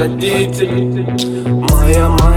Banditi Maya Maya.